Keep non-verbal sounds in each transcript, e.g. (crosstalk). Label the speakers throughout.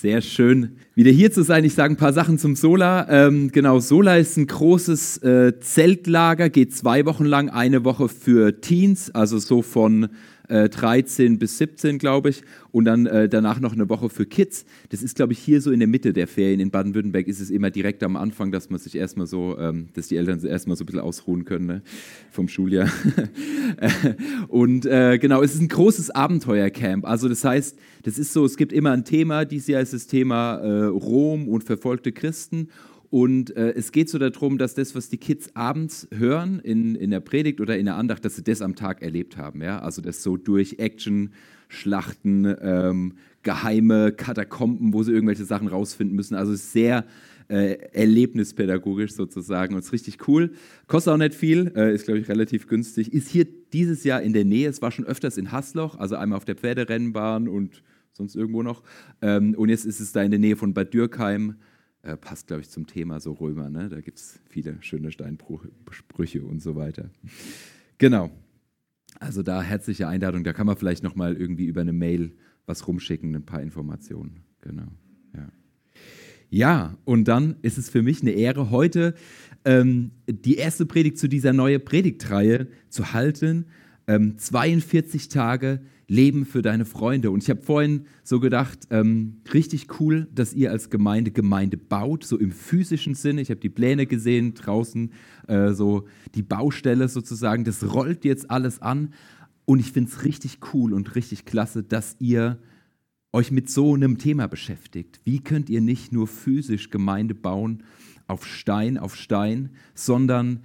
Speaker 1: Sehr schön, wieder hier zu sein. Ich sage ein paar Sachen zum Sola. Ähm, genau, Sola ist ein großes äh, Zeltlager, geht zwei Wochen lang, eine Woche für Teens, also so von äh, 13 bis 17, glaube ich, und dann äh, danach noch eine Woche für Kids. Das ist, glaube ich, hier so in der Mitte der Ferien. In Baden-Württemberg ist es immer direkt am Anfang, dass man sich erstmal so, ähm, dass die Eltern erstmal so ein bisschen ausruhen können ne? vom Schuljahr. (laughs) und äh, genau, es ist ein großes Abenteuercamp. Also das heißt, das ist so, es gibt immer ein Thema. Dieses Jahr ist das Thema äh, Rom und verfolgte Christen. Und äh, es geht so darum, dass das, was die Kids abends hören in, in der Predigt oder in der Andacht, dass sie das am Tag erlebt haben. Ja? Also das so durch Action, Schlachten, ähm, geheime Katakomben, wo sie irgendwelche Sachen rausfinden müssen. Also sehr äh, erlebnispädagogisch sozusagen und ist richtig cool. Kostet auch nicht viel, äh, ist glaube ich relativ günstig. Ist hier dieses Jahr in der Nähe, es war schon öfters in Hasloch, also einmal auf der Pferderennbahn und sonst irgendwo noch. Ähm, und jetzt ist es da in der Nähe von Bad Dürkheim äh, passt, glaube ich, zum Thema so Römer. Ne? Da gibt es viele schöne Steinsprüche und so weiter. Genau. Also da herzliche Einladung. Da kann man vielleicht nochmal irgendwie über eine Mail was rumschicken, ein paar Informationen. Genau. Ja. Ja, und dann ist es für mich eine Ehre, heute ähm, die erste Predigt zu dieser neuen Predigtreihe zu halten. Ähm, 42 Tage Leben für deine Freunde. Und ich habe vorhin so gedacht, ähm, richtig cool, dass ihr als Gemeinde Gemeinde baut, so im physischen Sinne. Ich habe die Pläne gesehen draußen, äh, so die Baustelle sozusagen. Das rollt jetzt alles an. Und ich finde es richtig cool und richtig klasse, dass ihr euch mit so einem Thema beschäftigt. Wie könnt ihr nicht nur physisch Gemeinde bauen auf Stein auf Stein, sondern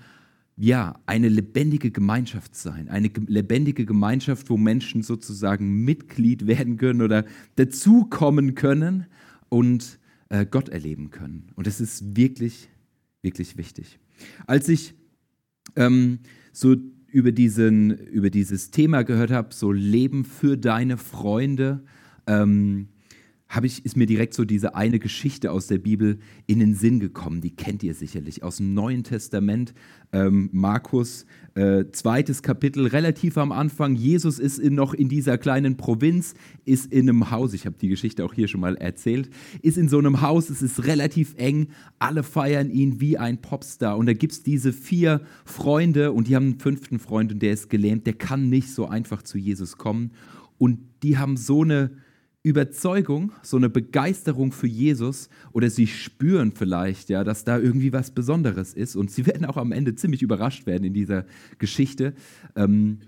Speaker 1: ja, eine lebendige Gemeinschaft sein, eine lebendige Gemeinschaft, wo Menschen sozusagen Mitglied werden können oder dazukommen können und äh, Gott erleben können. Und das ist wirklich, wirklich wichtig. Als ich ähm, so über, diesen, über dieses Thema gehört habe, so Leben für deine Freunde, ähm, ich, ist mir direkt so diese eine Geschichte aus der Bibel in den Sinn gekommen. Die kennt ihr sicherlich aus dem Neuen Testament. Ähm, Markus, äh, zweites Kapitel, relativ am Anfang. Jesus ist in, noch in dieser kleinen Provinz, ist in einem Haus. Ich habe die Geschichte auch hier schon mal erzählt. Ist in so einem Haus, es ist relativ eng. Alle feiern ihn wie ein Popstar. Und da gibt es diese vier Freunde und die haben einen fünften Freund und der ist gelähmt. Der kann nicht so einfach zu Jesus kommen. Und die haben so eine Überzeugung, so eine Begeisterung für Jesus oder sie spüren vielleicht, ja, dass da irgendwie was Besonderes ist und sie (laughs) werden auch am Ende ziemlich überrascht werden in dieser Geschichte ähm,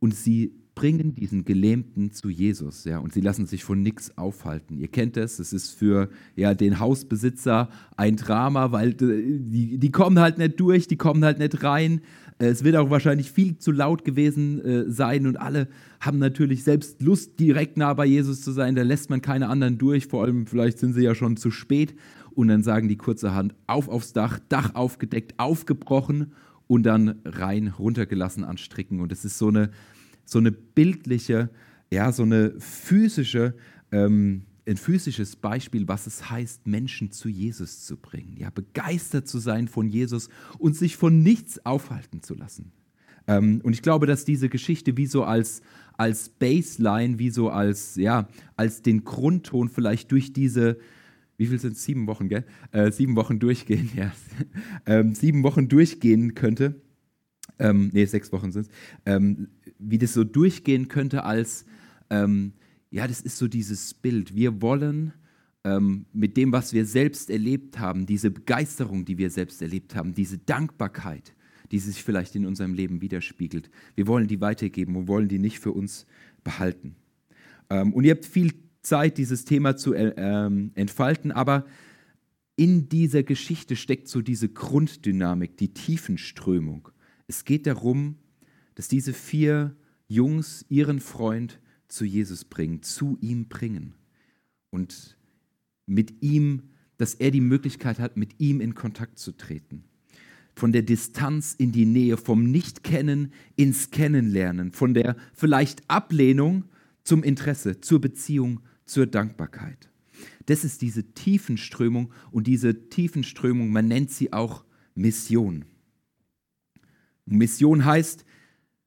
Speaker 1: und sie bringen diesen Gelähmten zu Jesus, ja, und sie lassen sich von nichts aufhalten. Ihr kennt es, es ist für ja, den Hausbesitzer ein Drama, weil äh, die, die kommen halt nicht durch, die kommen halt nicht rein es wird auch wahrscheinlich viel zu laut gewesen äh, sein und alle haben natürlich selbst Lust, direkt nah bei Jesus zu sein. Da lässt man keine anderen durch, vor allem vielleicht sind sie ja schon zu spät. Und dann sagen die kurzerhand auf aufs Dach, Dach aufgedeckt, aufgebrochen und dann rein runtergelassen an Stricken. Und es ist so eine, so eine bildliche, ja, so eine physische ähm, ein physisches Beispiel, was es heißt, Menschen zu Jesus zu bringen. Ja, begeistert zu sein von Jesus und sich von nichts aufhalten zu lassen. Ähm, und ich glaube, dass diese Geschichte wie so als, als Baseline, wie so als, ja, als den Grundton vielleicht durch diese, wie viel sind es? Sieben Wochen, gell? Äh, sieben Wochen durchgehen, (laughs) ja. ähm, sieben Wochen durchgehen könnte. Ähm, nee, sechs Wochen sind es. Ähm, wie das so durchgehen könnte als, ähm, ja, das ist so dieses Bild. Wir wollen ähm, mit dem, was wir selbst erlebt haben, diese Begeisterung, die wir selbst erlebt haben, diese Dankbarkeit, die sich vielleicht in unserem Leben widerspiegelt, wir wollen die weitergeben und wollen die nicht für uns behalten. Ähm, und ihr habt viel Zeit, dieses Thema zu äh, ähm, entfalten, aber in dieser Geschichte steckt so diese Grunddynamik, die Tiefenströmung. Es geht darum, dass diese vier Jungs ihren Freund zu Jesus bringen, zu ihm bringen. Und mit ihm, dass er die Möglichkeit hat, mit ihm in Kontakt zu treten. Von der Distanz in die Nähe, vom Nicht-Kennen ins Kennenlernen, von der vielleicht Ablehnung zum Interesse, zur Beziehung, zur Dankbarkeit. Das ist diese Tiefenströmung und diese Tiefenströmung, man nennt sie auch Mission. Mission heißt,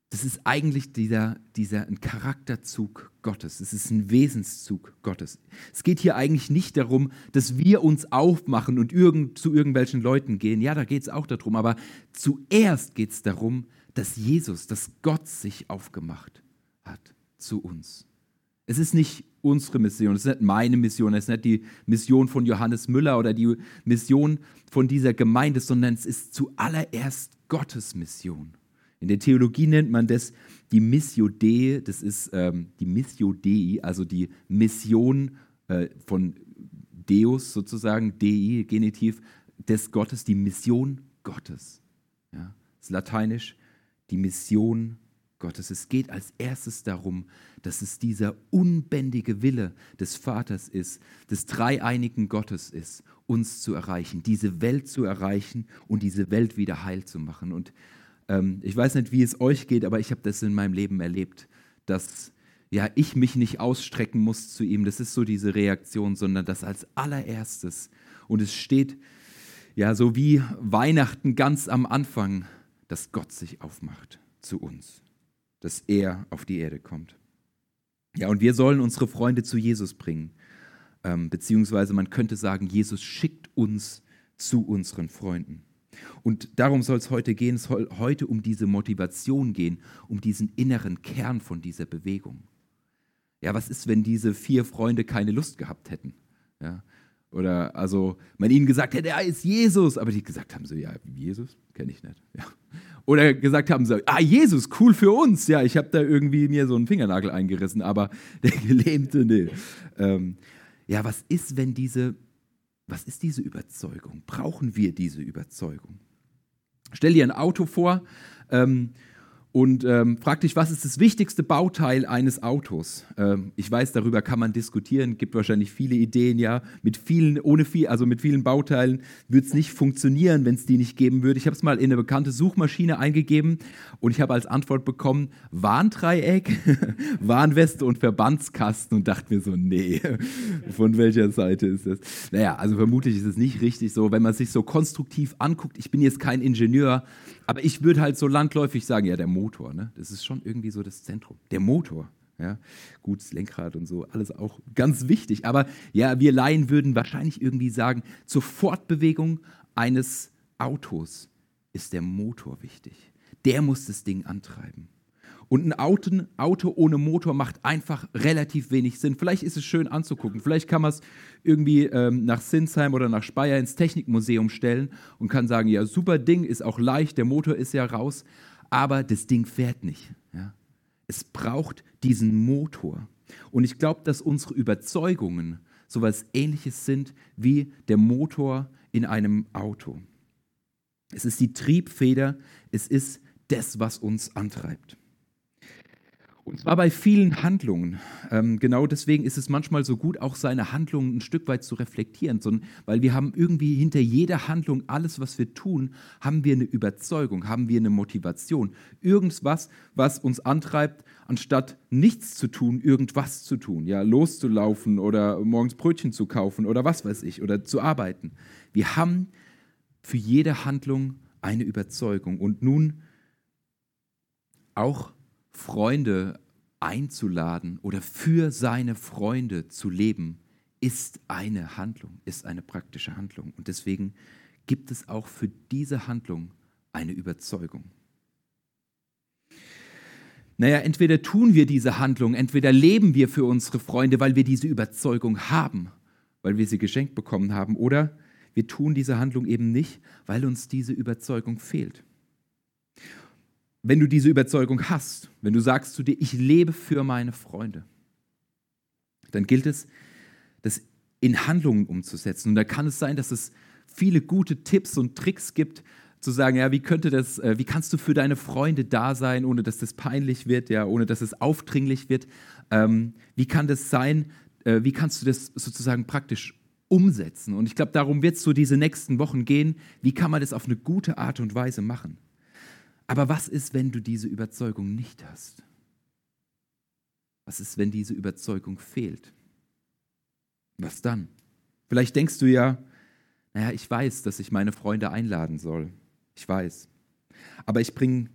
Speaker 1: das ist eigentlich dieser, dieser ein Charakterzug Gottes. Es ist ein Wesenszug Gottes. Es geht hier eigentlich nicht darum, dass wir uns aufmachen und irgend, zu irgendwelchen Leuten gehen. Ja, da geht es auch darum. Aber zuerst geht es darum, dass Jesus, dass Gott sich aufgemacht hat zu uns. Es ist nicht unsere Mission, es ist nicht meine Mission, es ist nicht die Mission von Johannes Müller oder die Mission von dieser Gemeinde, sondern es ist zuallererst Gottes Mission. In der Theologie nennt man das die Missio Dei, das ist ähm, die Missio Dei, also die Mission äh, von Deus sozusagen, Dei, Genitiv, des Gottes, die Mission Gottes. Ja, das ist lateinisch, die Mission Gottes. Es geht als erstes darum, dass es dieser unbändige Wille des Vaters ist, des dreieinigen Gottes ist, uns zu erreichen, diese Welt zu erreichen und diese Welt wieder heil zu machen. Und ähm, ich weiß nicht, wie es euch geht, aber ich habe das in meinem Leben erlebt, dass ja, ich mich nicht ausstrecken muss zu ihm. Das ist so diese Reaktion, sondern das als allererstes. Und es steht ja so wie Weihnachten ganz am Anfang, dass Gott sich aufmacht zu uns, dass er auf die Erde kommt. Ja, und wir sollen unsere Freunde zu Jesus bringen. Ähm, beziehungsweise man könnte sagen, Jesus schickt uns zu unseren Freunden. Und darum soll es heute gehen. Es soll heute um diese Motivation gehen, um diesen inneren Kern von dieser Bewegung. Ja, was ist, wenn diese vier Freunde keine Lust gehabt hätten? Ja, oder also man ihnen gesagt hätte, er ist Jesus, aber die gesagt haben so, ja, Jesus kenne ich nicht. Ja. Oder gesagt haben so, ah, Jesus, cool für uns. Ja, ich habe da irgendwie mir so einen Fingernagel eingerissen, aber (laughs) der Gelähmte, nee. Ähm, ja, was ist, wenn diese was ist diese Überzeugung? Brauchen wir diese Überzeugung? Stell dir ein Auto vor, ähm, und ähm, frag dich, was ist das wichtigste Bauteil eines Autos? Ähm, ich weiß, darüber kann man diskutieren, gibt wahrscheinlich viele Ideen, ja. Mit vielen, ohne viel, also mit vielen Bauteilen würde es nicht funktionieren, wenn es die nicht geben würde. Ich habe es mal in eine bekannte Suchmaschine eingegeben und ich habe als Antwort bekommen Warndreieck, (laughs) Warnweste und Verbandskasten und dachte mir so, nee, (laughs) von welcher Seite ist das? Naja, also vermutlich ist es nicht richtig so, wenn man sich so konstruktiv anguckt. Ich bin jetzt kein Ingenieur, aber ich würde halt so landläufig sagen, ja, der Motor, ne? das ist schon irgendwie so das Zentrum. Der Motor. Ja, gutes Lenkrad und so, alles auch ganz wichtig. Aber ja, wir Laien würden wahrscheinlich irgendwie sagen, zur Fortbewegung eines Autos ist der Motor wichtig. Der muss das Ding antreiben. Und ein Auto, Auto ohne Motor macht einfach relativ wenig Sinn. Vielleicht ist es schön anzugucken. Vielleicht kann man es irgendwie ähm, nach Sinsheim oder nach Speyer ins Technikmuseum stellen und kann sagen, ja, super Ding, ist auch leicht, der Motor ist ja raus, aber das Ding fährt nicht. Ja? Es braucht diesen Motor. Und ich glaube, dass unsere Überzeugungen so etwas Ähnliches sind wie der Motor in einem Auto. Es ist die Triebfeder, es ist das, was uns antreibt. Und zwar bei vielen Handlungen. Ähm, genau deswegen ist es manchmal so gut, auch seine Handlungen ein Stück weit zu reflektieren, sondern, weil wir haben irgendwie hinter jeder Handlung, alles, was wir tun, haben wir eine Überzeugung, haben wir eine Motivation. Irgendwas, was uns antreibt, anstatt nichts zu tun, irgendwas zu tun. Ja, loszulaufen oder morgens Brötchen zu kaufen oder was weiß ich, oder zu arbeiten. Wir haben für jede Handlung eine Überzeugung. Und nun auch Freunde einzuladen oder für seine Freunde zu leben, ist eine Handlung, ist eine praktische Handlung. Und deswegen gibt es auch für diese Handlung eine Überzeugung. Naja, entweder tun wir diese Handlung, entweder leben wir für unsere Freunde, weil wir diese Überzeugung haben, weil wir sie geschenkt bekommen haben, oder wir tun diese Handlung eben nicht, weil uns diese Überzeugung fehlt wenn du diese Überzeugung hast, wenn du sagst zu dir, ich lebe für meine Freunde, dann gilt es, das in Handlungen umzusetzen. Und da kann es sein, dass es viele gute Tipps und Tricks gibt, zu sagen, ja, wie könnte das, äh, wie kannst du für deine Freunde da sein, ohne dass das peinlich wird, ja, ohne dass es aufdringlich wird? Ähm, wie kann das sein? Äh, wie kannst du das sozusagen praktisch umsetzen? Und ich glaube, darum wird es so diese nächsten Wochen gehen. Wie kann man das auf eine gute Art und Weise machen? Aber was ist, wenn du diese Überzeugung nicht hast? Was ist, wenn diese Überzeugung fehlt? Was dann? Vielleicht denkst du ja, naja, ich weiß, dass ich meine Freunde einladen soll. Ich weiß. Aber ich bringe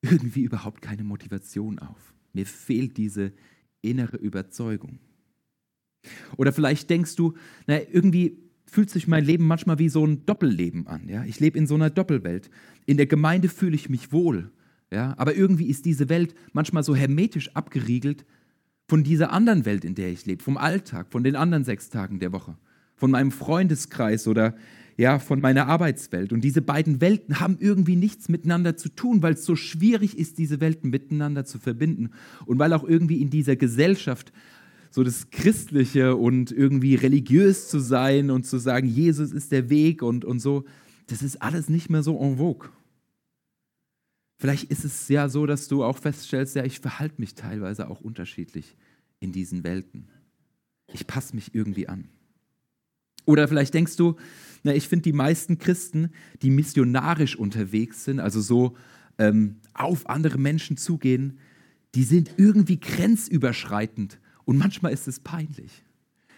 Speaker 1: irgendwie überhaupt keine Motivation auf. Mir fehlt diese innere Überzeugung. Oder vielleicht denkst du, na, irgendwie fühlt sich mein Leben manchmal wie so ein Doppelleben an. Ja? Ich lebe in so einer Doppelwelt. In der Gemeinde fühle ich mich wohl. Ja? Aber irgendwie ist diese Welt manchmal so hermetisch abgeriegelt von dieser anderen Welt, in der ich lebe, vom Alltag, von den anderen sechs Tagen der Woche, von meinem Freundeskreis oder ja, von meiner Arbeitswelt. Und diese beiden Welten haben irgendwie nichts miteinander zu tun, weil es so schwierig ist, diese Welten miteinander zu verbinden. Und weil auch irgendwie in dieser Gesellschaft so das Christliche und irgendwie religiös zu sein und zu sagen, Jesus ist der Weg und, und so, das ist alles nicht mehr so en vogue. Vielleicht ist es ja so, dass du auch feststellst, ja, ich verhalte mich teilweise auch unterschiedlich in diesen Welten. Ich passe mich irgendwie an. Oder vielleicht denkst du, na, ich finde die meisten Christen, die missionarisch unterwegs sind, also so ähm, auf andere Menschen zugehen, die sind irgendwie grenzüberschreitend und manchmal ist es peinlich.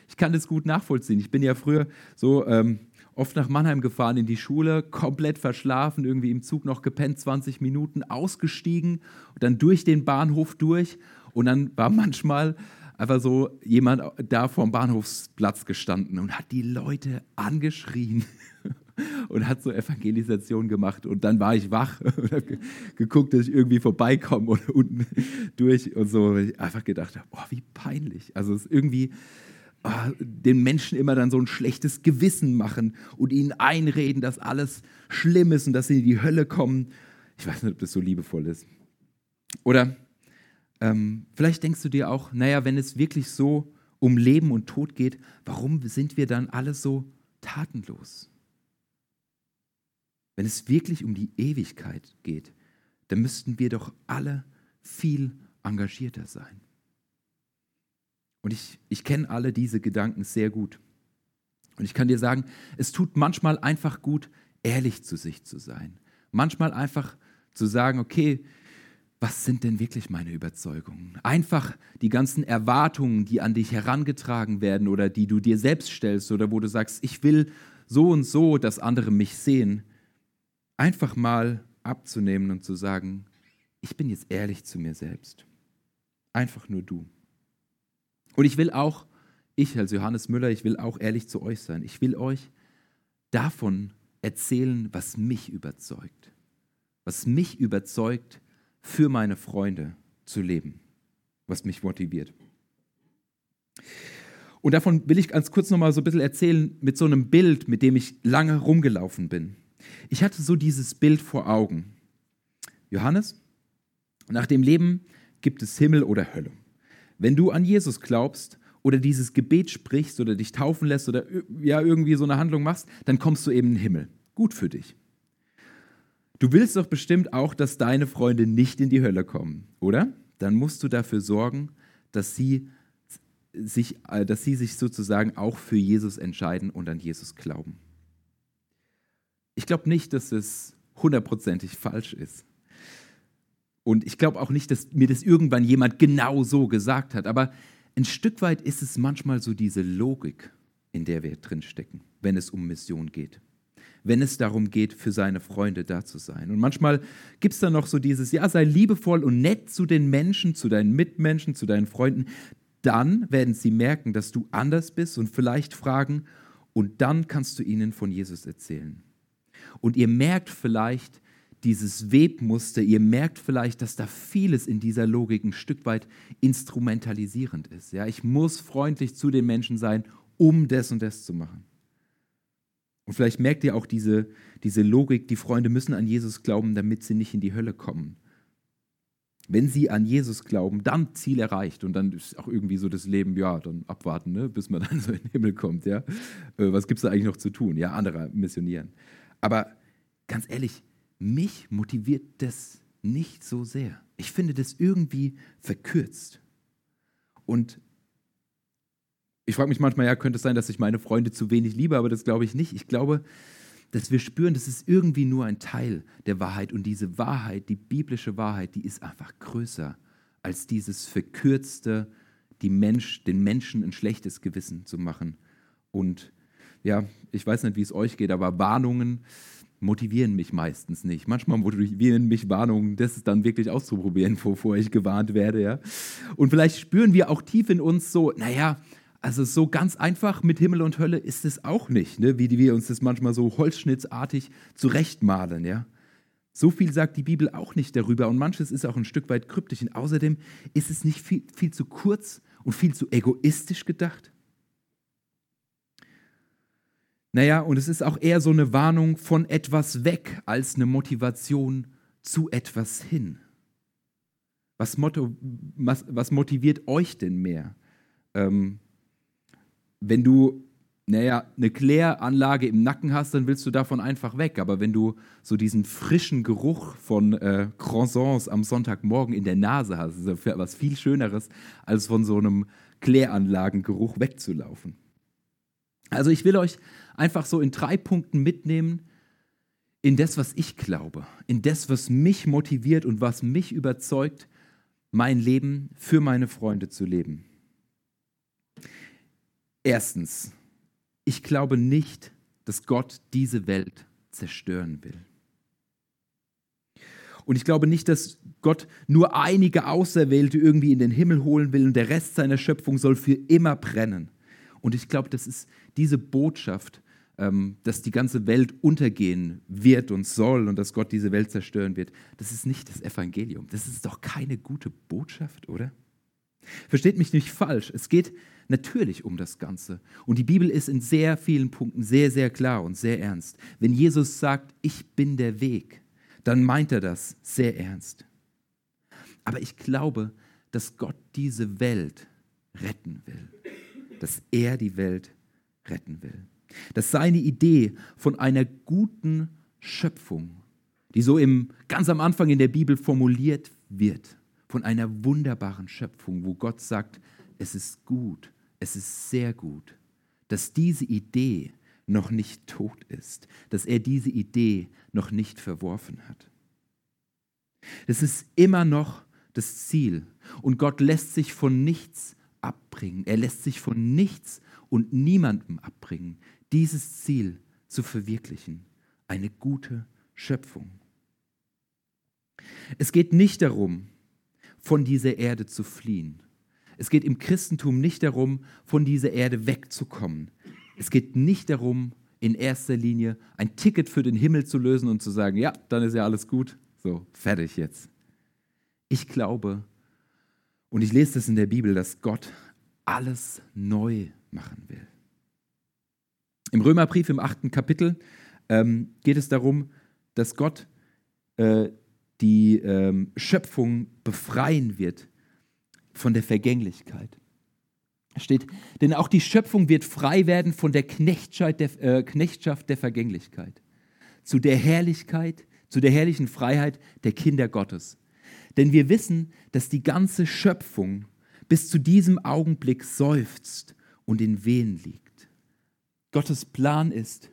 Speaker 1: Ich kann das gut nachvollziehen. Ich bin ja früher so ähm, oft nach Mannheim gefahren in die Schule, komplett verschlafen, irgendwie im Zug noch gepennt, 20 Minuten, ausgestiegen und dann durch den Bahnhof durch. Und dann war manchmal einfach so jemand da vorm Bahnhofsplatz gestanden und hat die Leute angeschrien (laughs) und hat so Evangelisation gemacht. Und dann war ich wach (laughs) und habe geguckt, dass ich irgendwie vorbeikomme und unten durch und so. Ich einfach gedacht habe, oh, wie peinlich. Also es ist irgendwie oh, den Menschen immer dann so ein schlechtes Gewissen machen und ihnen einreden, dass alles schlimm ist und dass sie in die Hölle kommen. Ich weiß nicht, ob das so liebevoll ist. Oder ähm, vielleicht denkst du dir auch, naja, wenn es wirklich so um Leben und Tod geht, warum sind wir dann alle so tatenlos? Wenn es wirklich um die Ewigkeit geht, dann müssten wir doch alle viel engagierter sein. Und ich, ich kenne alle diese Gedanken sehr gut. Und ich kann dir sagen, es tut manchmal einfach gut, ehrlich zu sich zu sein. Manchmal einfach zu sagen, okay, was sind denn wirklich meine Überzeugungen? Einfach die ganzen Erwartungen, die an dich herangetragen werden oder die du dir selbst stellst oder wo du sagst, ich will so und so, dass andere mich sehen, einfach mal abzunehmen und zu sagen, ich bin jetzt ehrlich zu mir selbst. Einfach nur du. Und ich will auch, ich als Johannes Müller, ich will auch ehrlich zu euch sein. Ich will euch davon erzählen, was mich überzeugt. Was mich überzeugt, für meine Freunde zu leben. Was mich motiviert. Und davon will ich ganz kurz nochmal so ein bisschen erzählen mit so einem Bild, mit dem ich lange rumgelaufen bin. Ich hatte so dieses Bild vor Augen. Johannes, nach dem Leben gibt es Himmel oder Hölle. Wenn du an Jesus glaubst oder dieses Gebet sprichst oder dich taufen lässt oder ja irgendwie so eine Handlung machst, dann kommst du eben in den Himmel. Gut für dich. Du willst doch bestimmt auch, dass deine Freunde nicht in die Hölle kommen, oder? Dann musst du dafür sorgen, dass sie sich, äh, dass sie sich sozusagen auch für Jesus entscheiden und an Jesus glauben. Ich glaube nicht, dass es hundertprozentig falsch ist. Und ich glaube auch nicht, dass mir das irgendwann jemand genau so gesagt hat. Aber ein Stück weit ist es manchmal so diese Logik, in der wir drinstecken, wenn es um Mission geht. Wenn es darum geht, für seine Freunde da zu sein. Und manchmal gibt es dann noch so dieses, ja, sei liebevoll und nett zu den Menschen, zu deinen Mitmenschen, zu deinen Freunden. Dann werden sie merken, dass du anders bist und vielleicht fragen, und dann kannst du ihnen von Jesus erzählen. Und ihr merkt vielleicht dieses Webmuster, ihr merkt vielleicht, dass da vieles in dieser Logik ein Stück weit instrumentalisierend ist. Ja, ich muss freundlich zu den Menschen sein, um das und das zu machen. Und vielleicht merkt ihr auch diese, diese Logik, die Freunde müssen an Jesus glauben, damit sie nicht in die Hölle kommen. Wenn sie an Jesus glauben, dann Ziel erreicht und dann ist auch irgendwie so das Leben, ja, dann abwarten, ne, bis man (laughs) dann so in den Himmel kommt, ja. Äh, was gibt es da eigentlich noch zu tun? Ja, andere missionieren. Aber ganz ehrlich, mich motiviert das nicht so sehr. Ich finde das irgendwie verkürzt. Und ich frage mich manchmal, ja, könnte es sein, dass ich meine Freunde zu wenig liebe, aber das glaube ich nicht. Ich glaube, dass wir spüren, das ist irgendwie nur ein Teil der Wahrheit. Und diese Wahrheit, die biblische Wahrheit, die ist einfach größer als dieses verkürzte, die Mensch, den Menschen ein schlechtes Gewissen zu machen. Und ja, ich weiß nicht, wie es euch geht, aber Warnungen motivieren mich meistens nicht. Manchmal motivieren mich Warnungen, das dann wirklich auszuprobieren, (laughs) bevor ich gewarnt werde. Ja? Und vielleicht spüren wir auch tief in uns so, naja, also so ganz einfach mit Himmel und Hölle ist es auch nicht, ne? wie wir uns das manchmal so holzschnittsartig zurechtmalen. Ja? So viel sagt die Bibel auch nicht darüber und manches ist auch ein Stück weit kryptisch. Und außerdem ist es nicht viel, viel zu kurz und viel zu egoistisch gedacht. Naja, und es ist auch eher so eine Warnung von etwas weg als eine Motivation zu etwas hin. Was, motto, was, was motiviert euch denn mehr? Ähm, wenn du, naja, eine Kläranlage im Nacken hast, dann willst du davon einfach weg. Aber wenn du so diesen frischen Geruch von äh, Croissants am Sonntagmorgen in der Nase hast, ist das was viel Schöneres, als von so einem Kläranlagengeruch wegzulaufen. Also ich will euch einfach so in drei Punkten mitnehmen, in das, was ich glaube, in das, was mich motiviert und was mich überzeugt, mein Leben für meine Freunde zu leben. Erstens, ich glaube nicht, dass Gott diese Welt zerstören will. Und ich glaube nicht, dass Gott nur einige Auserwählte irgendwie in den Himmel holen will und der Rest seiner Schöpfung soll für immer brennen. Und ich glaube, das ist diese Botschaft, ähm, dass die ganze Welt untergehen wird und soll und dass Gott diese Welt zerstören wird. Das ist nicht das Evangelium. Das ist doch keine gute Botschaft, oder? Versteht mich nicht falsch. Es geht natürlich um das Ganze. Und die Bibel ist in sehr vielen Punkten sehr, sehr klar und sehr ernst. Wenn Jesus sagt, ich bin der Weg, dann meint er das sehr ernst. Aber ich glaube, dass Gott diese Welt retten will dass er die Welt retten will. Dass seine Idee von einer guten Schöpfung, die so im, ganz am Anfang in der Bibel formuliert wird, von einer wunderbaren Schöpfung, wo Gott sagt, es ist gut, es ist sehr gut, dass diese Idee noch nicht tot ist, dass er diese Idee noch nicht verworfen hat. Das ist immer noch das Ziel und Gott lässt sich von nichts abbringen. Er lässt sich von nichts und niemandem abbringen, dieses Ziel zu verwirklichen. Eine gute Schöpfung. Es geht nicht darum, von dieser Erde zu fliehen. Es geht im Christentum nicht darum, von dieser Erde wegzukommen. Es geht nicht darum, in erster Linie ein Ticket für den Himmel zu lösen und zu sagen, ja, dann ist ja alles gut. So, fertig jetzt. Ich glaube, und ich lese das in der Bibel, dass Gott alles neu machen will. Im Römerbrief im achten Kapitel ähm, geht es darum, dass Gott äh, die ähm, Schöpfung befreien wird von der Vergänglichkeit. Es steht, denn auch die Schöpfung wird frei werden von der Knechtschaft der, äh, Knechtschaft der Vergänglichkeit zu der Herrlichkeit, zu der herrlichen Freiheit der Kinder Gottes. Denn wir wissen, dass die ganze Schöpfung bis zu diesem Augenblick seufzt und in Wehen liegt. Gottes Plan ist,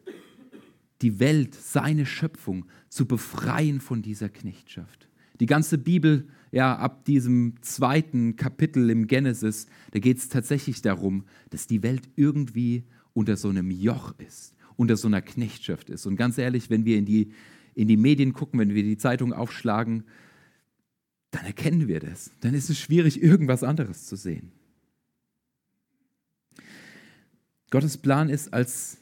Speaker 1: die Welt, seine Schöpfung zu befreien von dieser Knechtschaft. Die ganze Bibel, ja, ab diesem zweiten Kapitel im Genesis, da geht es tatsächlich darum, dass die Welt irgendwie unter so einem Joch ist, unter so einer Knechtschaft ist. Und ganz ehrlich, wenn wir in die, in die Medien gucken, wenn wir die Zeitung aufschlagen, dann erkennen wir das. Dann ist es schwierig, irgendwas anderes zu sehen. Gottes Plan ist, als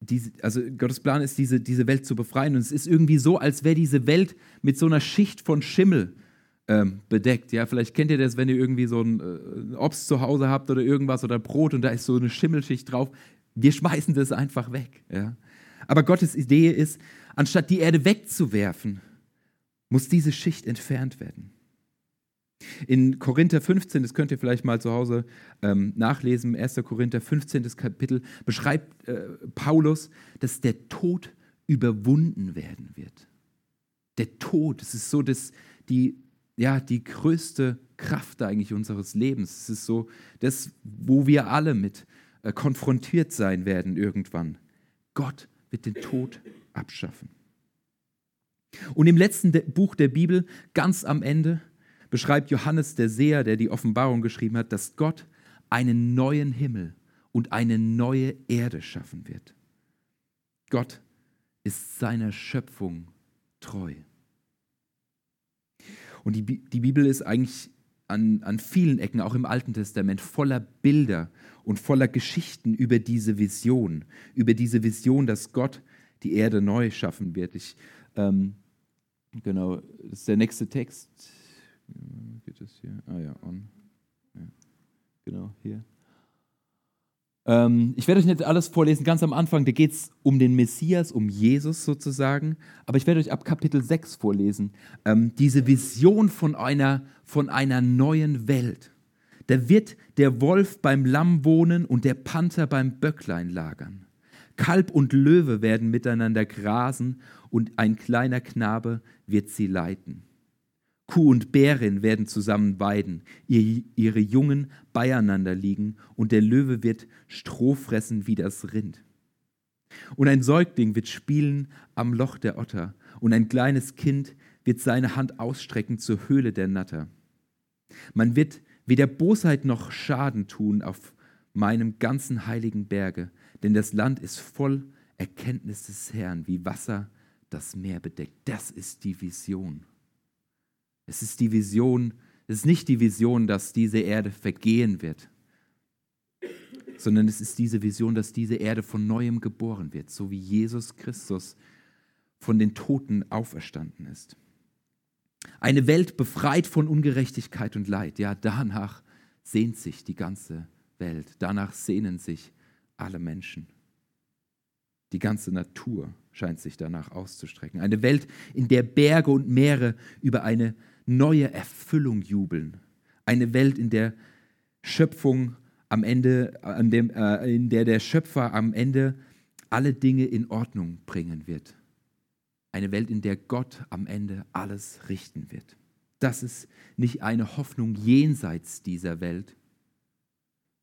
Speaker 1: diese, also Gottes Plan ist, diese, diese Welt zu befreien. Und es ist irgendwie so, als wäre diese Welt mit so einer Schicht von Schimmel ähm, bedeckt. Ja, vielleicht kennt ihr das, wenn ihr irgendwie so ein äh, Obst zu Hause habt oder irgendwas oder Brot und da ist so eine Schimmelschicht drauf. Wir schmeißen das einfach weg. Ja. Aber Gottes Idee ist, anstatt die Erde wegzuwerfen, muss diese Schicht entfernt werden. In Korinther 15, das könnt ihr vielleicht mal zu Hause ähm, nachlesen, 1. Korinther 15. Kapitel, beschreibt äh, Paulus, dass der Tod überwunden werden wird. Der Tod, das ist so das, die, ja, die größte Kraft eigentlich unseres Lebens. Es ist so das, wo wir alle mit äh, konfrontiert sein werden irgendwann. Gott wird den Tod abschaffen. Und im letzten Buch der Bibel, ganz am Ende, beschreibt Johannes der Seher, der die Offenbarung geschrieben hat, dass Gott einen neuen Himmel und eine neue Erde schaffen wird. Gott ist seiner Schöpfung treu. Und die, die Bibel ist eigentlich an, an vielen Ecken, auch im Alten Testament, voller Bilder und voller Geschichten über diese Vision, über diese Vision, dass Gott die Erde neu schaffen wird. Ich, ähm, genau, das ist der nächste Text. Geht das hier? Ah ja, on. Ja, genau, hier. Ähm, ich werde euch nicht alles vorlesen, ganz am Anfang, da geht es um den Messias, um Jesus sozusagen, aber ich werde euch ab Kapitel 6 vorlesen, ähm, diese Vision von einer, von einer neuen Welt. Da wird der Wolf beim Lamm wohnen und der Panther beim Böcklein lagern. Kalb und Löwe werden miteinander grasen und ein kleiner Knabe wird sie leiten. Kuh und Bärin werden zusammen weiden, ihre Jungen beieinander liegen, und der Löwe wird Stroh fressen wie das Rind. Und ein Säugling wird spielen am Loch der Otter, und ein kleines Kind wird seine Hand ausstrecken zur Höhle der Natter. Man wird weder Bosheit noch Schaden tun auf meinem ganzen heiligen Berge, denn das Land ist voll Erkenntnis des Herrn, wie Wasser das Meer bedeckt. Das ist die Vision. Es ist die Vision, es ist nicht die Vision, dass diese Erde vergehen wird, sondern es ist diese Vision, dass diese Erde von neuem geboren wird, so wie Jesus Christus von den Toten auferstanden ist. Eine Welt befreit von Ungerechtigkeit und Leid. Ja, danach sehnt sich die ganze Welt. Danach sehnen sich alle Menschen. Die ganze Natur scheint sich danach auszustrecken. Eine Welt, in der Berge und Meere über eine neue Erfüllung jubeln. Eine Welt, in der Schöpfung am Ende, an dem, äh, in der der Schöpfer am Ende alle Dinge in Ordnung bringen wird. Eine Welt, in der Gott am Ende alles richten wird. Das ist nicht eine Hoffnung jenseits dieser Welt,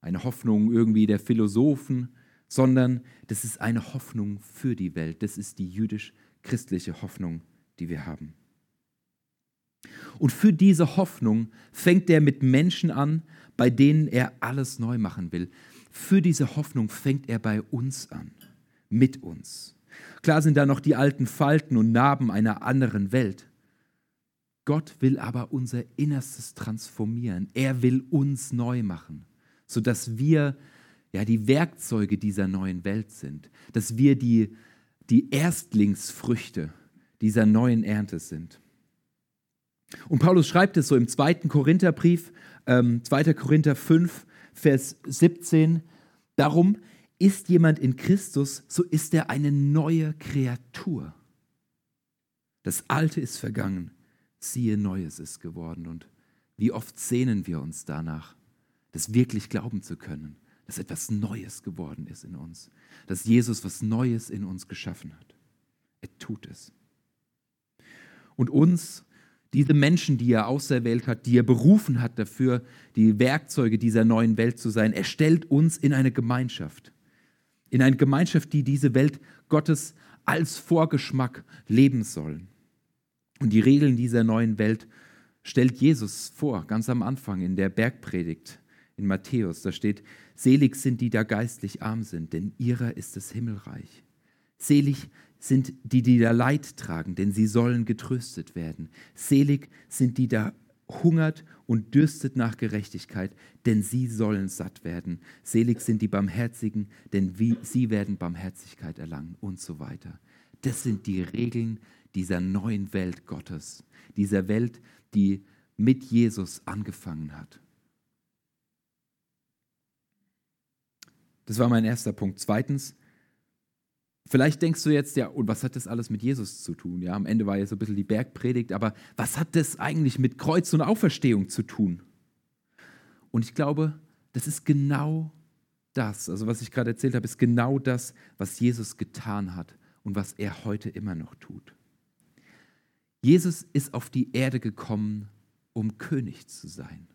Speaker 1: eine Hoffnung irgendwie der Philosophen, sondern das ist eine Hoffnung für die Welt. Das ist die jüdisch-christliche Hoffnung, die wir haben. Und für diese Hoffnung fängt er mit Menschen an, bei denen er alles neu machen will. Für diese Hoffnung fängt er bei uns an, mit uns. Klar sind da noch die alten Falten und Narben einer anderen Welt. Gott will aber unser Innerstes transformieren. Er will uns neu machen, sodass wir ja die Werkzeuge dieser neuen Welt sind, dass wir die, die Erstlingsfrüchte dieser neuen Ernte sind. Und Paulus schreibt es so im zweiten Korintherbrief, ähm, 2. Korinther 5, Vers 17. Darum ist jemand in Christus, so ist er eine neue Kreatur. Das Alte ist vergangen, siehe, Neues ist geworden. Und wie oft sehnen wir uns danach, das wirklich glauben zu können, dass etwas Neues geworden ist in uns, dass Jesus was Neues in uns geschaffen hat. Er tut es. Und uns diese Menschen, die er auserwählt hat, die er berufen hat dafür, die Werkzeuge dieser neuen Welt zu sein. Er stellt uns in eine Gemeinschaft. In eine Gemeinschaft, die diese Welt Gottes als Vorgeschmack leben soll. Und die Regeln dieser neuen Welt stellt Jesus vor, ganz am Anfang in der Bergpredigt in Matthäus. Da steht, selig sind die, die da geistlich arm sind, denn ihrer ist das Himmelreich. Selig sind die, die da Leid tragen, denn sie sollen getröstet werden. Selig sind die, da hungert und dürstet nach Gerechtigkeit, denn sie sollen satt werden. Selig sind die Barmherzigen, denn wie, sie werden Barmherzigkeit erlangen und so weiter. Das sind die Regeln dieser neuen Welt Gottes, dieser Welt, die mit Jesus angefangen hat. Das war mein erster Punkt. Zweitens, Vielleicht denkst du jetzt, ja, und was hat das alles mit Jesus zu tun? Ja, am Ende war ja so ein bisschen die Bergpredigt, aber was hat das eigentlich mit Kreuz und Auferstehung zu tun? Und ich glaube, das ist genau das, also was ich gerade erzählt habe, ist genau das, was Jesus getan hat und was er heute immer noch tut. Jesus ist auf die Erde gekommen, um König zu sein.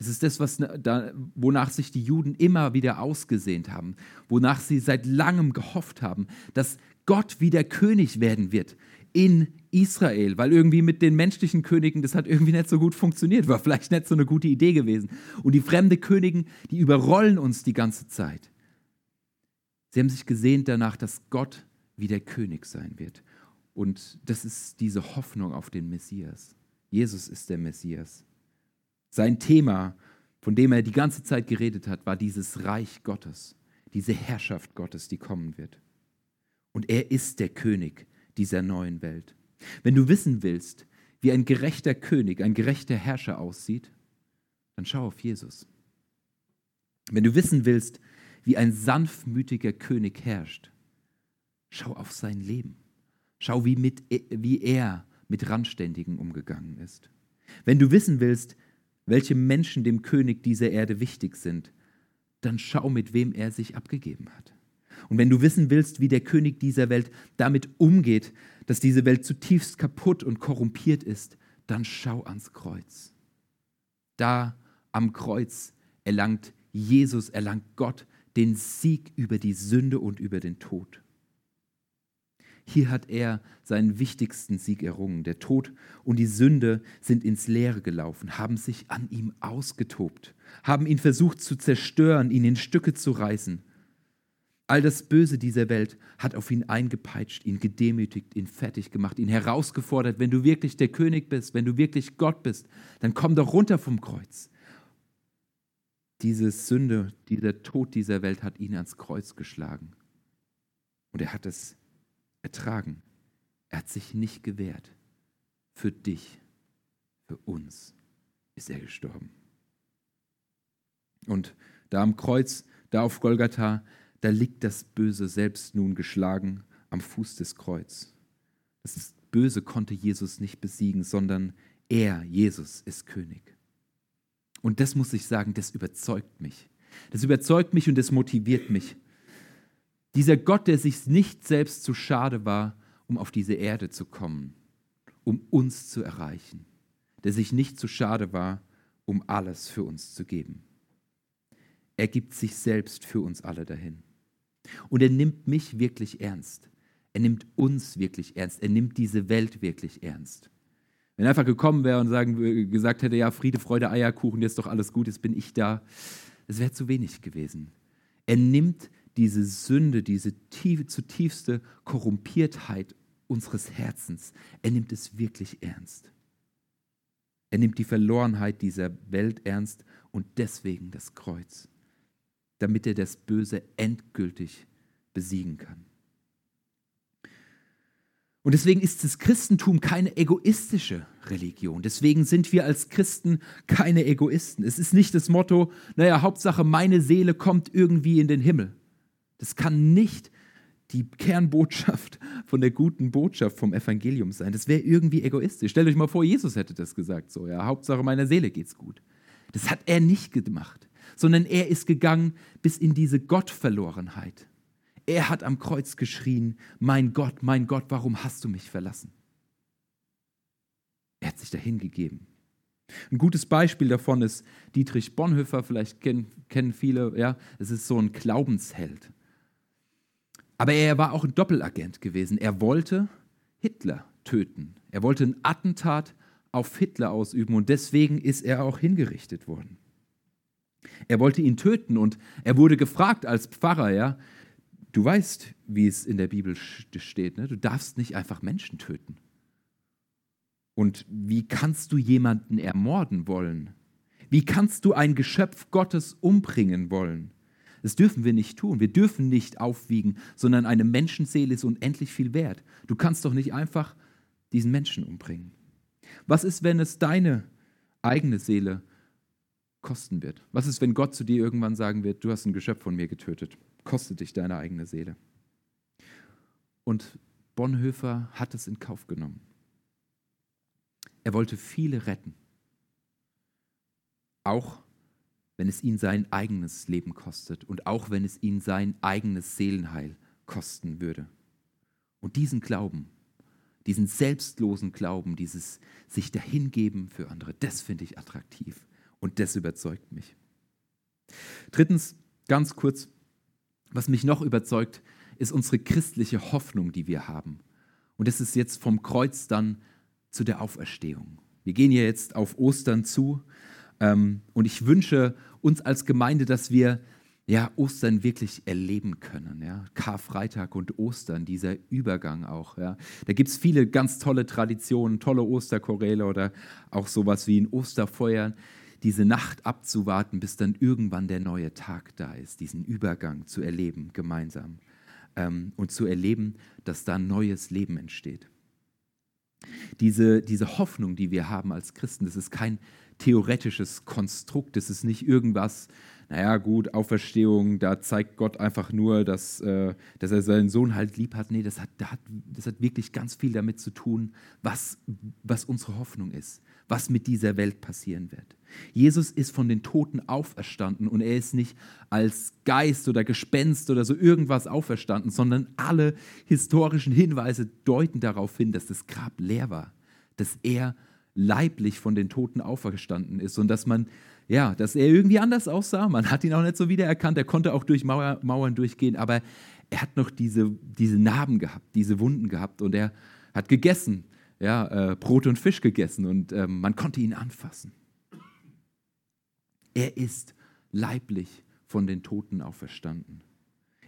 Speaker 1: Das ist das, was, da, wonach sich die Juden immer wieder ausgesehnt haben, wonach sie seit langem gehofft haben, dass Gott wieder König werden wird in Israel, weil irgendwie mit den menschlichen Königen, das hat irgendwie nicht so gut funktioniert, war vielleicht nicht so eine gute Idee gewesen. Und die fremde Königen, die überrollen uns die ganze Zeit. Sie haben sich gesehnt danach, dass Gott wie der König sein wird. Und das ist diese Hoffnung auf den Messias. Jesus ist der Messias. Sein Thema, von dem er die ganze Zeit geredet hat, war dieses Reich Gottes, diese Herrschaft Gottes, die kommen wird. Und er ist der König dieser neuen Welt. Wenn du wissen willst, wie ein gerechter König, ein gerechter Herrscher aussieht, dann schau auf Jesus. Wenn du wissen willst, wie ein sanftmütiger König herrscht, schau auf sein Leben. Schau, wie, mit, wie er mit Randständigen umgegangen ist. Wenn du wissen willst, welche Menschen dem König dieser Erde wichtig sind, dann schau, mit wem er sich abgegeben hat. Und wenn du wissen willst, wie der König dieser Welt damit umgeht, dass diese Welt zutiefst kaputt und korrumpiert ist, dann schau ans Kreuz. Da am Kreuz erlangt Jesus, erlangt Gott den Sieg über die Sünde und über den Tod. Hier hat er seinen wichtigsten Sieg errungen. Der Tod und die Sünde sind ins Leere gelaufen, haben sich an ihm ausgetobt, haben ihn versucht zu zerstören, ihn in Stücke zu reißen. All das Böse dieser Welt hat auf ihn eingepeitscht, ihn gedemütigt, ihn fertig gemacht, ihn herausgefordert, wenn du wirklich der König bist, wenn du wirklich Gott bist, dann komm doch runter vom Kreuz. Diese Sünde, dieser Tod dieser Welt hat ihn ans Kreuz geschlagen. Und er hat es ertragen. Er hat sich nicht gewehrt. Für dich, für uns ist er gestorben. Und da am Kreuz, da auf Golgatha, da liegt das Böse selbst nun geschlagen am Fuß des Kreuz. Das Böse konnte Jesus nicht besiegen, sondern er, Jesus, ist König. Und das muss ich sagen, das überzeugt mich. Das überzeugt mich und das motiviert mich. Dieser Gott, der sich nicht selbst zu schade war, um auf diese Erde zu kommen, um uns zu erreichen, der sich nicht zu schade war, um alles für uns zu geben. Er gibt sich selbst für uns alle dahin. Und er nimmt mich wirklich ernst. Er nimmt uns wirklich ernst. Er nimmt diese Welt wirklich ernst. Wenn er einfach gekommen wäre und sagen, gesagt hätte, ja, Friede, Freude, Eierkuchen, jetzt doch alles gut, jetzt bin ich da, das wäre zu wenig gewesen. Er nimmt diese Sünde, diese tief, zutiefste Korrumpiertheit unseres Herzens, er nimmt es wirklich ernst. Er nimmt die Verlorenheit dieser Welt ernst und deswegen das Kreuz damit er das Böse endgültig besiegen kann. Und deswegen ist das Christentum keine egoistische Religion. Deswegen sind wir als Christen keine Egoisten. Es ist nicht das Motto, naja, Hauptsache meine Seele kommt irgendwie in den Himmel. Das kann nicht die Kernbotschaft von der guten Botschaft vom Evangelium sein. Das wäre irgendwie egoistisch. Stellt euch mal vor, Jesus hätte das gesagt, so, ja, Hauptsache meiner Seele geht's gut. Das hat er nicht gemacht sondern er ist gegangen bis in diese Gottverlorenheit. Er hat am Kreuz geschrien, mein Gott, mein Gott, warum hast du mich verlassen? Er hat sich dahin gegeben. Ein gutes Beispiel davon ist Dietrich Bonhoeffer, vielleicht kennen, kennen viele, ja, es ist so ein Glaubensheld. Aber er war auch ein Doppelagent gewesen. Er wollte Hitler töten. Er wollte ein Attentat auf Hitler ausüben und deswegen ist er auch hingerichtet worden. Er wollte ihn töten und er wurde gefragt als Pfarrer, ja, du weißt, wie es in der Bibel steht, ne? du darfst nicht einfach Menschen töten. Und wie kannst du jemanden ermorden wollen? Wie kannst du ein Geschöpf Gottes umbringen wollen? Das dürfen wir nicht tun. Wir dürfen nicht aufwiegen, sondern eine Menschenseele ist unendlich viel wert. Du kannst doch nicht einfach diesen Menschen umbringen. Was ist, wenn es deine eigene Seele kosten wird. Was ist, wenn Gott zu dir irgendwann sagen wird, du hast ein Geschöpf von mir getötet, kostet dich deine eigene Seele. Und Bonhoeffer hat es in Kauf genommen. Er wollte viele retten, auch wenn es ihn sein eigenes Leben kostet und auch wenn es ihn sein eigenes Seelenheil kosten würde. Und diesen Glauben, diesen selbstlosen Glauben, dieses sich dahingeben für andere, das finde ich attraktiv. Und das überzeugt mich. Drittens, ganz kurz, was mich noch überzeugt, ist unsere christliche Hoffnung, die wir haben. Und das ist jetzt vom Kreuz dann zu der Auferstehung. Wir gehen ja jetzt auf Ostern zu. Ähm, und ich wünsche uns als Gemeinde, dass wir ja, Ostern wirklich erleben können. Ja? Karfreitag und Ostern, dieser Übergang auch. Ja? Da gibt es viele ganz tolle Traditionen, tolle Osterchoräle oder auch sowas wie ein Osterfeuer, diese Nacht abzuwarten, bis dann irgendwann der neue Tag da ist, diesen Übergang zu erleben gemeinsam ähm, und zu erleben, dass da ein neues Leben entsteht. Diese, diese Hoffnung, die wir haben als Christen, das ist kein theoretisches Konstrukt, das ist nicht irgendwas, naja gut, Auferstehung, da zeigt Gott einfach nur, dass, äh, dass er seinen Sohn halt lieb hat. Nee, das hat, das, hat, das hat wirklich ganz viel damit zu tun, was, was unsere Hoffnung ist, was mit dieser Welt passieren wird. Jesus ist von den Toten auferstanden und er ist nicht als Geist oder Gespenst oder so irgendwas auferstanden, sondern alle historischen Hinweise deuten darauf hin, dass das Grab leer war, dass er leiblich von den Toten auferstanden ist und dass man ja, dass er irgendwie anders aussah. Man hat ihn auch nicht so wiedererkannt. Er konnte auch durch Mauer, Mauern durchgehen, aber er hat noch diese, diese Narben gehabt, diese Wunden gehabt und er hat gegessen, ja, äh, Brot und Fisch gegessen und äh, man konnte ihn anfassen. Er ist leiblich von den Toten auferstanden,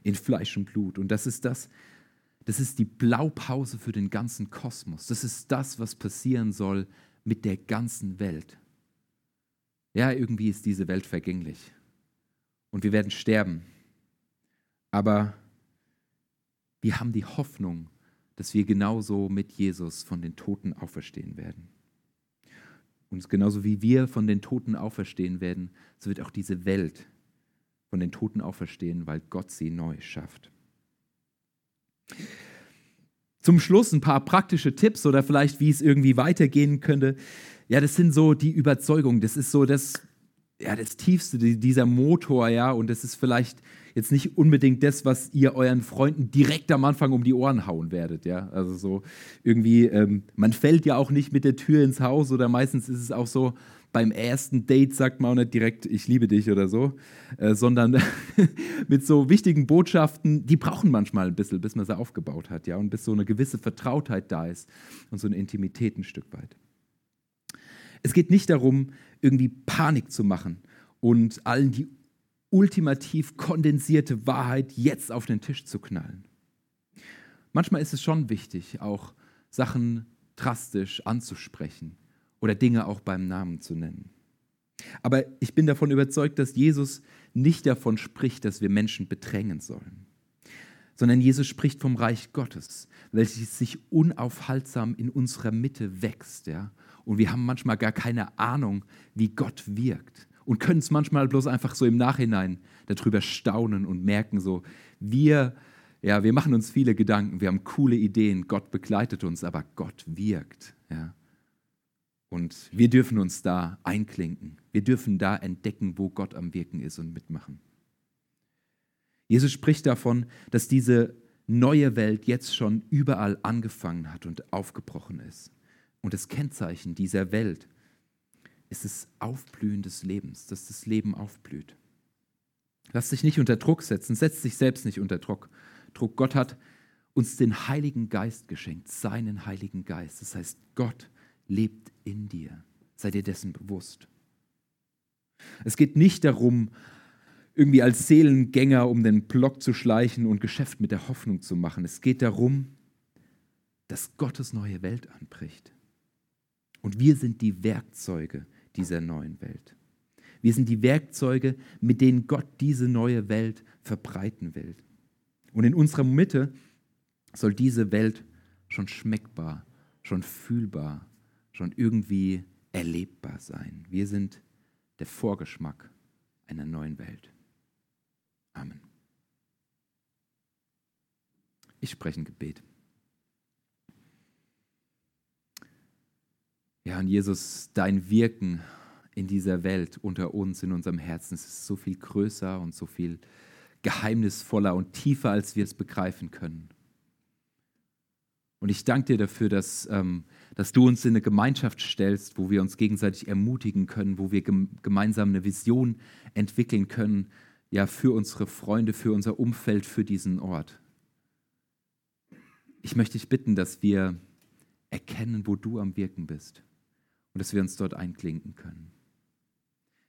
Speaker 1: in Fleisch und Blut. Und das ist das, das ist die Blaupause für den ganzen Kosmos. Das ist das, was passieren soll mit der ganzen Welt. Ja, irgendwie ist diese Welt vergänglich und wir werden sterben. Aber wir haben die Hoffnung, dass wir genauso mit Jesus von den Toten auferstehen werden. Und genauso wie wir von den Toten auferstehen werden, so wird auch diese Welt von den Toten auferstehen, weil Gott sie neu schafft. Zum Schluss ein paar praktische Tipps oder vielleicht, wie es irgendwie weitergehen könnte. Ja, das sind so die Überzeugungen. Das ist so das, ja, das Tiefste, dieser Motor, ja. Und das ist vielleicht jetzt nicht unbedingt das, was ihr euren Freunden direkt am Anfang um die Ohren hauen werdet, ja. Also so irgendwie, ähm, man fällt ja auch nicht mit der Tür ins Haus oder meistens ist es auch so, beim ersten Date sagt man auch nicht direkt, ich liebe dich oder so, äh, sondern (laughs) mit so wichtigen Botschaften, die brauchen manchmal ein bisschen, bis man sie aufgebaut hat, ja, und bis so eine gewisse Vertrautheit da ist und so eine Intimität ein Stück weit. Es geht nicht darum, irgendwie Panik zu machen und allen die ultimativ kondensierte Wahrheit jetzt auf den Tisch zu knallen. Manchmal ist es schon wichtig, auch Sachen drastisch anzusprechen oder Dinge auch beim Namen zu nennen. Aber ich bin davon überzeugt, dass Jesus nicht davon spricht, dass wir Menschen bedrängen sollen, sondern Jesus spricht vom Reich Gottes, welches sich unaufhaltsam in unserer Mitte wächst. Ja? Und wir haben manchmal gar keine Ahnung, wie Gott wirkt und können es manchmal bloß einfach so im Nachhinein darüber staunen und merken, so wir, ja, wir machen uns viele Gedanken, wir haben coole Ideen, Gott begleitet uns, aber Gott wirkt. Ja? Und wir dürfen uns da einklinken. Wir dürfen da entdecken, wo Gott am Wirken ist und mitmachen. Jesus spricht davon, dass diese neue Welt jetzt schon überall angefangen hat und aufgebrochen ist. Und das Kennzeichen dieser Welt ist das Aufblühen des Lebens, dass das Leben aufblüht. Lass dich nicht unter Druck setzen, setz dich selbst nicht unter Druck. Druck. Gott hat uns den Heiligen Geist geschenkt, seinen Heiligen Geist. Das heißt, Gott lebt in dir. Sei dir dessen bewusst. Es geht nicht darum, irgendwie als Seelengänger um den Block zu schleichen und Geschäft mit der Hoffnung zu machen. Es geht darum, dass Gottes neue Welt anbricht. Und wir sind die Werkzeuge dieser neuen Welt. Wir sind die Werkzeuge, mit denen Gott diese neue Welt verbreiten will. Und in unserer Mitte soll diese Welt schon schmeckbar, schon fühlbar schon irgendwie erlebbar sein. Wir sind der Vorgeschmack einer neuen Welt. Amen. Ich spreche ein Gebet. Ja, und Jesus, dein Wirken in dieser Welt unter uns, in unserem Herzen, ist so viel größer und so viel geheimnisvoller und tiefer, als wir es begreifen können. Und ich danke dir dafür, dass, ähm, dass du uns in eine Gemeinschaft stellst, wo wir uns gegenseitig ermutigen können, wo wir gem gemeinsam eine Vision entwickeln können, ja, für unsere Freunde, für unser Umfeld, für diesen Ort. Ich möchte dich bitten, dass wir erkennen, wo du am Wirken bist und dass wir uns dort einklinken können.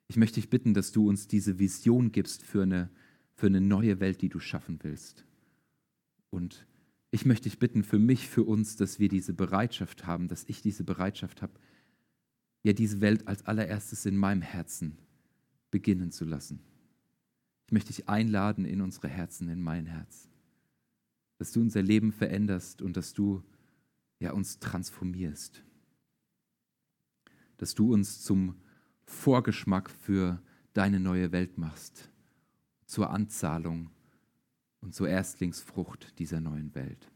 Speaker 1: Ich möchte dich bitten, dass du uns diese Vision gibst für eine für eine neue Welt, die du schaffen willst. Und ich möchte dich bitten, für mich, für uns, dass wir diese Bereitschaft haben, dass ich diese Bereitschaft habe, ja, diese Welt als allererstes in meinem Herzen beginnen zu lassen. Ich möchte dich einladen in unsere Herzen, in mein Herz. Dass du unser Leben veränderst und dass du ja, uns transformierst. Dass du uns zum Vorgeschmack für deine neue Welt machst, zur Anzahlung und zur Erstlingsfrucht dieser neuen Welt.